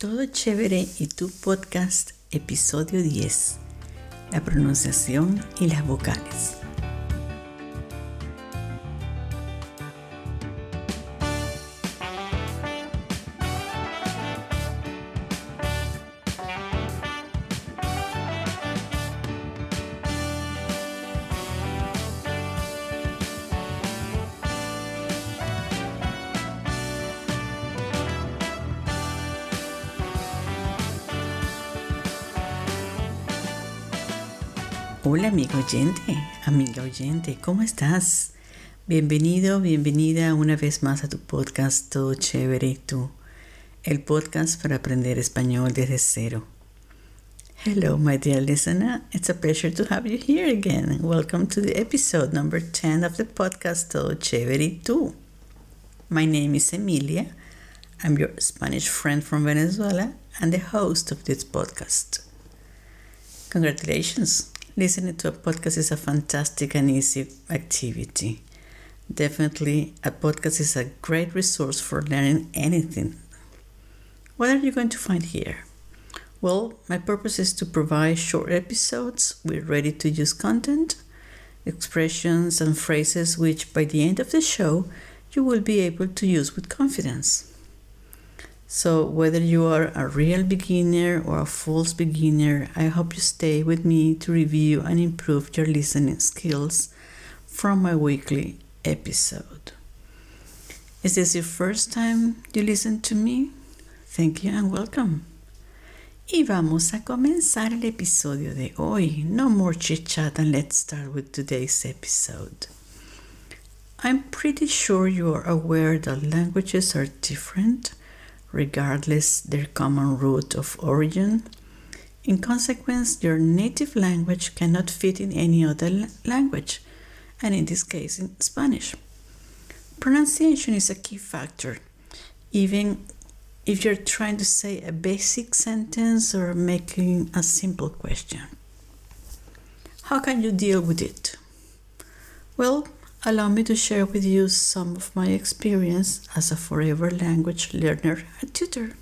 Todo chévere y tu podcast, episodio 10. La pronunciación y las vocales. Hola amigo oyente, amiga oyente, ¿cómo estás? Bienvenido, bienvenida una vez más a tu podcast Todo Chévere tú, el podcast para aprender español desde cero. Hello, my dear listener. It's a pleasure to have you here again. Welcome to the episode number 10 of the podcast Todo Chévere tú. My name is Emilia. I'm your Spanish friend from Venezuela and the host of this podcast. Congratulations! Listening to a podcast is a fantastic and easy activity. Definitely, a podcast is a great resource for learning anything. What are you going to find here? Well, my purpose is to provide short episodes with ready to use content, expressions, and phrases which by the end of the show you will be able to use with confidence. So, whether you are a real beginner or a false beginner, I hope you stay with me to review and improve your listening skills from my weekly episode. Is this your first time you listen to me? Thank you and welcome. Y vamos a comenzar el episodio de hoy. No more chit chat and let's start with today's episode. I'm pretty sure you are aware that languages are different regardless their common root of origin. In consequence, your native language cannot fit in any other language, and in this case, in Spanish. Pronunciation is a key factor, even if you're trying to say a basic sentence or making a simple question. How can you deal with it? Well, allow me to share with you some of my experience as a forever language learner and tutor.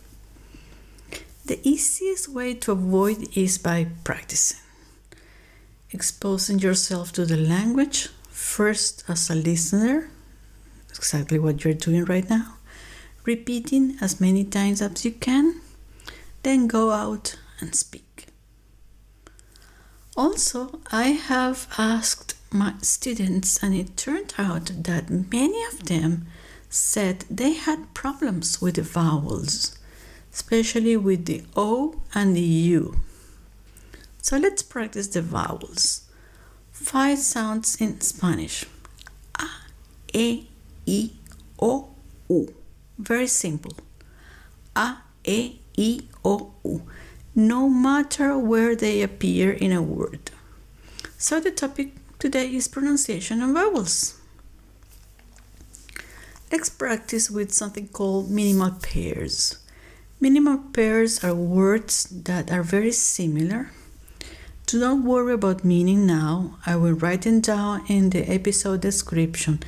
The easiest way to avoid is by practicing. Exposing yourself to the language first as a listener, exactly what you're doing right now, repeating as many times as you can, then go out and speak. Also, I have asked my students, and it turned out that many of them said they had problems with the vowels, especially with the O and the U. So let's practice the vowels. Five sounds in Spanish A, E, I, O, U. Very simple. A, E, I, O, U. No matter where they appear in a word. So the topic Today is pronunciation and vowels. Let's practice with something called minimal pairs. Minimal pairs are words that are very similar. Do not worry about meaning now. I will write them down in the episode description.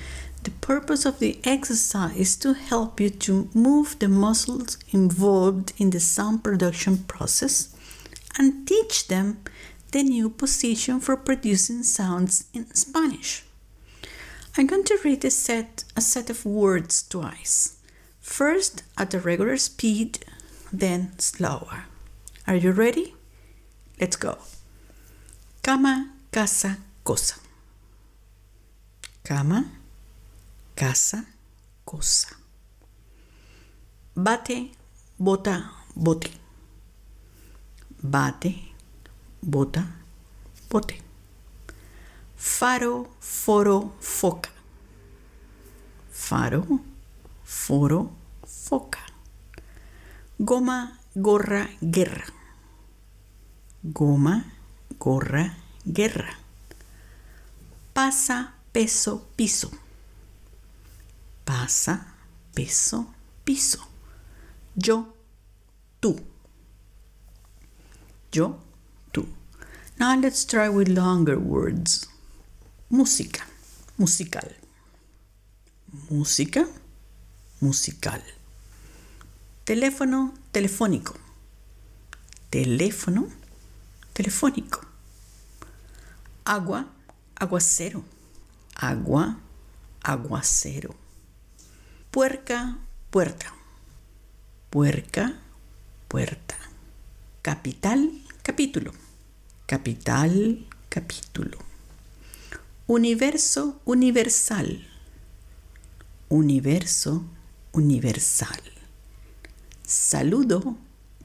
The purpose of the exercise is to help you to move the muscles involved in the sound production process and teach them the new position for producing sounds in Spanish. I'm going to read a set, a set of words twice. First at a regular speed, then slower. Are you ready? Let's go. Cama, casa, cosa. Cama, casa, cosa. Bate, bota, bote. Bate, bota, bote. Faro, foro, foca. Faro, foro, foca. Goma, gorra, guerra. Goma, gorra, guerra. Pasa, peso, piso. Pasa, peso, piso. Yo, tú. Yo, now let's try with longer words. Música, musical. Música, musical. Teléfono telefónico. Teléfono telefónico. Agua, aguacero. Agua, aguacero. Puerca, puerta. Puerca, puerta. Capital, capítulo. Capital, capítulo. Universo, universal. Universo, universal. Saludo,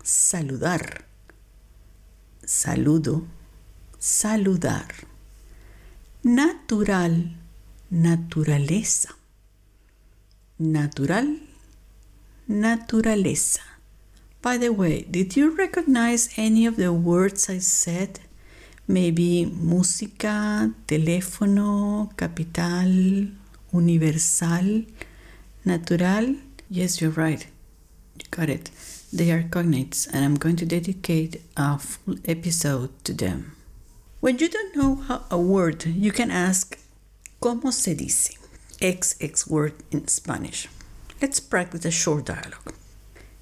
saludar. Saludo, saludar. Natural, naturaleza. Natural, naturaleza. By the way, did you recognize any of the words I said? Maybe música, teléfono, capital, universal, natural. Yes, you're right. You got it. They are cognates, and I'm going to dedicate a full episode to them. When you don't know how a word, you can ask, ¿Cómo se dice? XX word in Spanish. Let's practice a short dialogue.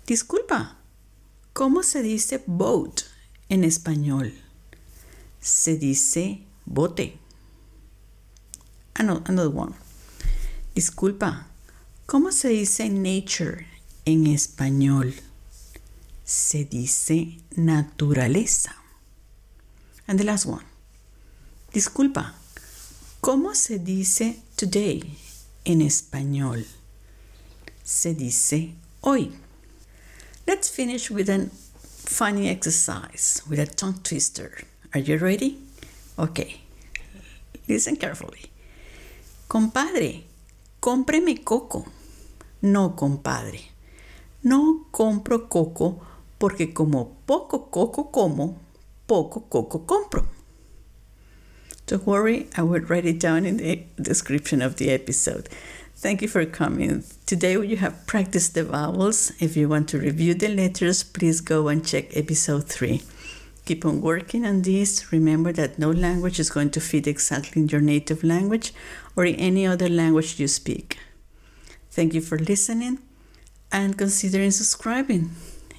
Disculpa, ¿cómo se dice boat en español? Se dice bote. Another one. Disculpa, ¿cómo se dice nature en español? Se dice naturaleza. And the last one. Disculpa, ¿cómo se dice today en español? Se dice hoy. Let's finish with a funny exercise with a tongue twister. Are you ready? Okay. Listen carefully. Compadre, cómpreme coco. No, compadre. No compro coco porque como poco coco como, poco coco compro. Don't worry, I will write it down in the description of the episode. Thank you for coming. Today you have practiced the vowels. If you want to review the letters, please go and check episode 3. Keep on working on this. Remember that no language is going to fit exactly in your native language or in any other language you speak. Thank you for listening and considering subscribing.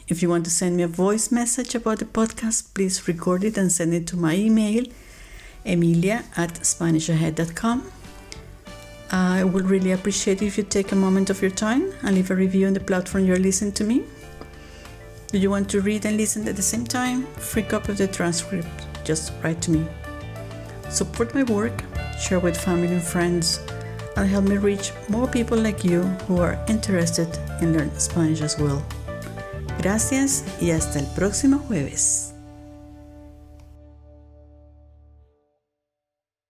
If you want to send me a voice message about the podcast, please record it and send it to my email, emilia at spanishahead.com. I would really appreciate if you take a moment of your time and leave a review on the platform you're listening to me. Do you want to read and listen at the same time? Free copy of the transcript. Just write to me. Support my work, share with family and friends, and help me reach more people like you who are interested in learning Spanish as well. Gracias y hasta el próximo jueves.